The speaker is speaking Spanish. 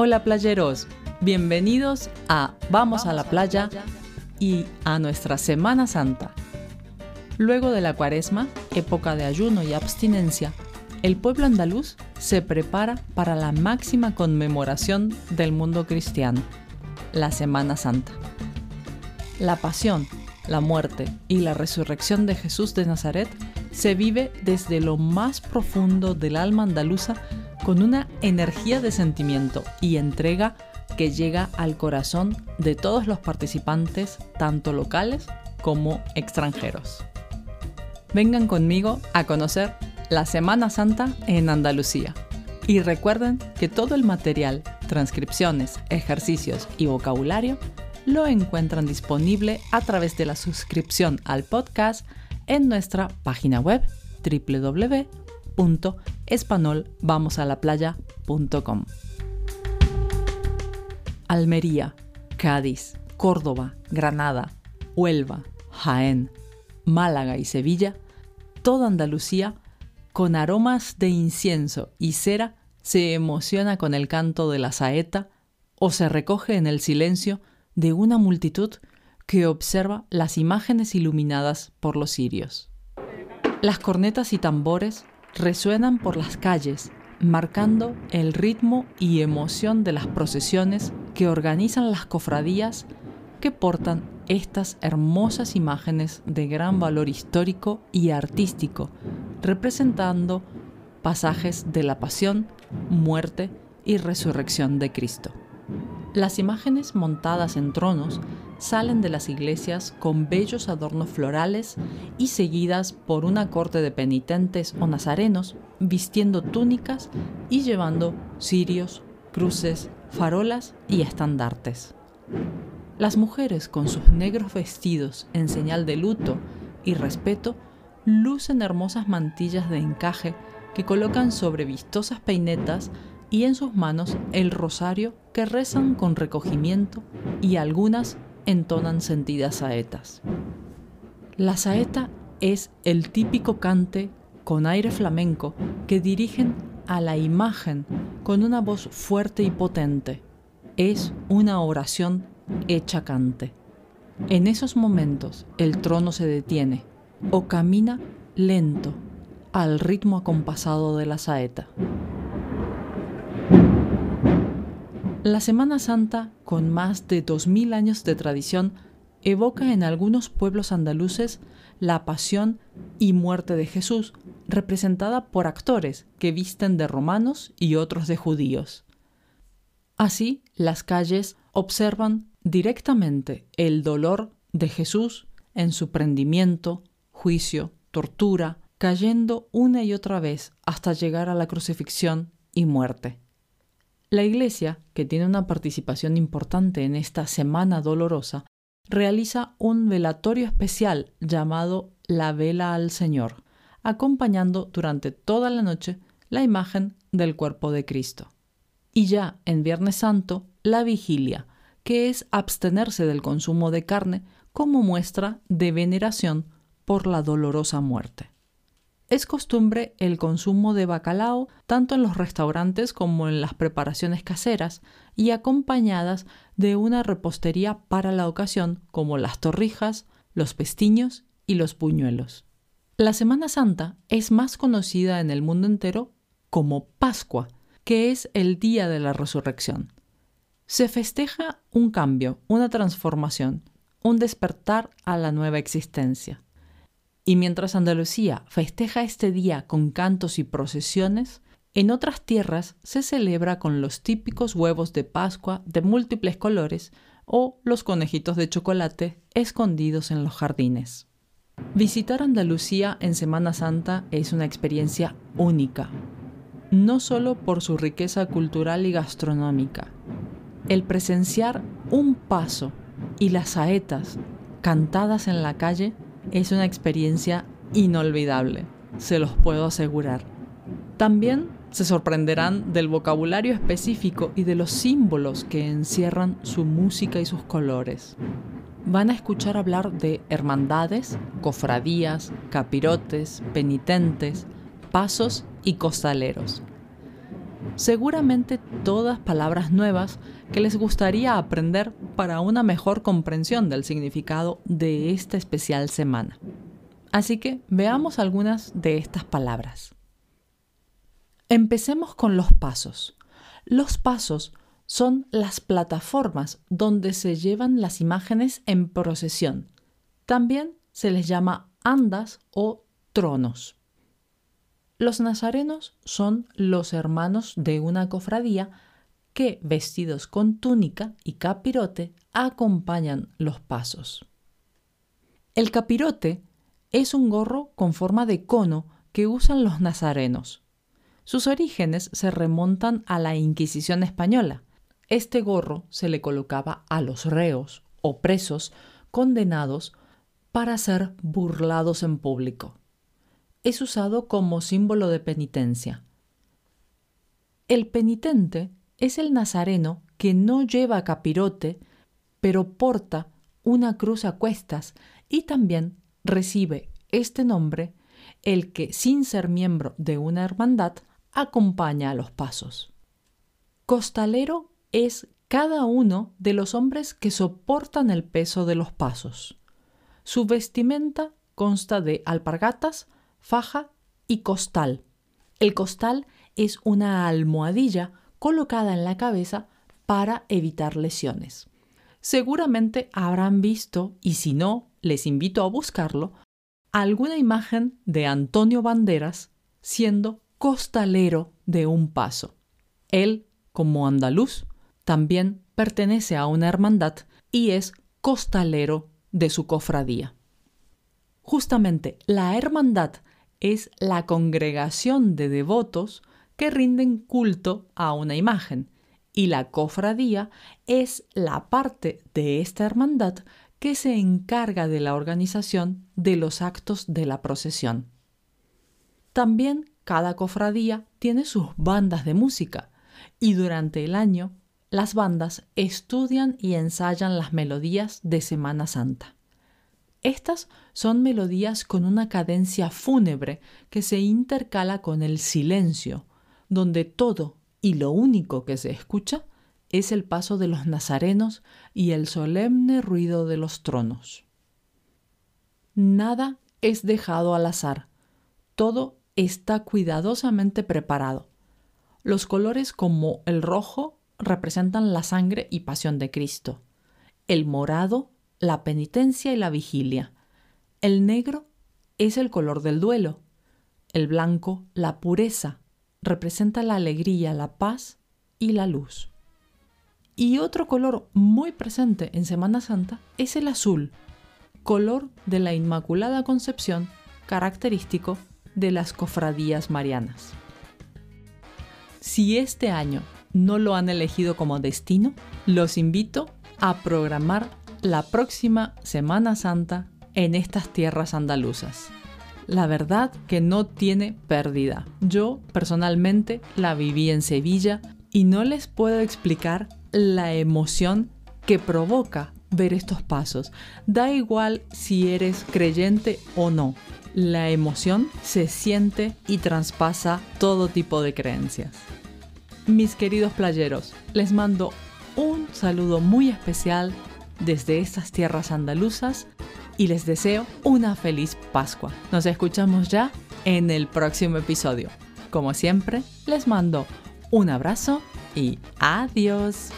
Hola playeros, bienvenidos a Vamos a la playa y a nuestra Semana Santa. Luego de la cuaresma, época de ayuno y abstinencia, el pueblo andaluz se prepara para la máxima conmemoración del mundo cristiano, la Semana Santa. La pasión, la muerte y la resurrección de Jesús de Nazaret se vive desde lo más profundo del alma andaluza con una energía de sentimiento y entrega que llega al corazón de todos los participantes, tanto locales como extranjeros. Vengan conmigo a conocer la Semana Santa en Andalucía. Y recuerden que todo el material, transcripciones, ejercicios y vocabulario lo encuentran disponible a través de la suscripción al podcast en nuestra página web www.espanolvamosalplaya.com. Almería, Cádiz, Córdoba, Granada, Huelva, Jaén, Málaga y Sevilla, toda Andalucía, con aromas de incienso y cera, se emociona con el canto de la saeta o se recoge en el silencio de una multitud que observa las imágenes iluminadas por los cirios. Las cornetas y tambores resuenan por las calles, marcando el ritmo y emoción de las procesiones que organizan las cofradías que portan estas hermosas imágenes de gran valor histórico y artístico, representando pasajes de la pasión, muerte y resurrección de Cristo. Las imágenes montadas en tronos salen de las iglesias con bellos adornos florales y seguidas por una corte de penitentes o nazarenos vistiendo túnicas y llevando cirios, cruces, farolas y estandartes. Las mujeres con sus negros vestidos en señal de luto y respeto lucen hermosas mantillas de encaje que colocan sobre vistosas peinetas y en sus manos el rosario que rezan con recogimiento y algunas entonan sentidas saetas. La saeta es el típico cante con aire flamenco que dirigen a la imagen con una voz fuerte y potente. Es una oración hecha cante. En esos momentos el trono se detiene o camina lento al ritmo acompasado de la saeta. La Semana Santa, con más de 2.000 años de tradición, evoca en algunos pueblos andaluces la pasión y muerte de Jesús, representada por actores que visten de romanos y otros de judíos. Así, las calles observan directamente el dolor de Jesús en su prendimiento, juicio, tortura, cayendo una y otra vez hasta llegar a la crucifixión y muerte. La Iglesia, que tiene una participación importante en esta Semana Dolorosa, realiza un velatorio especial llamado la Vela al Señor, acompañando durante toda la noche la imagen del cuerpo de Cristo. Y ya en Viernes Santo, la vigilia, que es abstenerse del consumo de carne como muestra de veneración por la dolorosa muerte. Es costumbre el consumo de bacalao tanto en los restaurantes como en las preparaciones caseras y acompañadas de una repostería para la ocasión como las torrijas, los pestiños y los puñuelos. La Semana Santa es más conocida en el mundo entero como Pascua, que es el día de la resurrección. Se festeja un cambio, una transformación, un despertar a la nueva existencia. Y mientras Andalucía festeja este día con cantos y procesiones, en otras tierras se celebra con los típicos huevos de Pascua de múltiples colores o los conejitos de chocolate escondidos en los jardines. Visitar Andalucía en Semana Santa es una experiencia única, no solo por su riqueza cultural y gastronómica. El presenciar un paso y las saetas cantadas en la calle es una experiencia inolvidable, se los puedo asegurar. También se sorprenderán del vocabulario específico y de los símbolos que encierran su música y sus colores. Van a escuchar hablar de hermandades, cofradías, capirotes, penitentes, pasos y costaleros. Seguramente todas palabras nuevas que les gustaría aprender para una mejor comprensión del significado de esta especial semana. Así que veamos algunas de estas palabras. Empecemos con los pasos. Los pasos son las plataformas donde se llevan las imágenes en procesión. También se les llama andas o tronos. Los nazarenos son los hermanos de una cofradía que, vestidos con túnica y capirote, acompañan los pasos. El capirote es un gorro con forma de cono que usan los nazarenos. Sus orígenes se remontan a la Inquisición española. Este gorro se le colocaba a los reos o presos condenados para ser burlados en público. Es usado como símbolo de penitencia. El penitente es el nazareno que no lleva capirote, pero porta una cruz a cuestas y también recibe este nombre el que, sin ser miembro de una hermandad, acompaña a los pasos. Costalero es cada uno de los hombres que soportan el peso de los pasos. Su vestimenta consta de alpargatas, faja y costal. El costal es una almohadilla colocada en la cabeza para evitar lesiones. Seguramente habrán visto, y si no, les invito a buscarlo, alguna imagen de Antonio Banderas siendo costalero de un paso. Él, como andaluz, también pertenece a una hermandad y es costalero de su cofradía. Justamente la hermandad es la congregación de devotos que rinden culto a una imagen y la cofradía es la parte de esta hermandad que se encarga de la organización de los actos de la procesión. También cada cofradía tiene sus bandas de música y durante el año las bandas estudian y ensayan las melodías de Semana Santa. Estas son melodías con una cadencia fúnebre que se intercala con el silencio, donde todo y lo único que se escucha es el paso de los nazarenos y el solemne ruido de los tronos. Nada es dejado al azar, todo está cuidadosamente preparado. Los colores como el rojo representan la sangre y pasión de Cristo, el morado la penitencia y la vigilia, el negro es el color del duelo, el blanco la pureza, representa la alegría, la paz y la luz. Y otro color muy presente en Semana Santa es el azul, color de la Inmaculada Concepción, característico de las cofradías marianas. Si este año no lo han elegido como destino, los invito a programar la próxima Semana Santa en estas tierras andaluzas. La verdad que no tiene pérdida. Yo personalmente la viví en Sevilla y no les puedo explicar la emoción que provoca ver estos pasos. Da igual si eres creyente o no la emoción se siente y traspasa todo tipo de creencias. Mis queridos playeros, les mando un saludo muy especial desde estas tierras andaluzas y les deseo una feliz Pascua. Nos escuchamos ya en el próximo episodio. Como siempre, les mando un abrazo y adiós.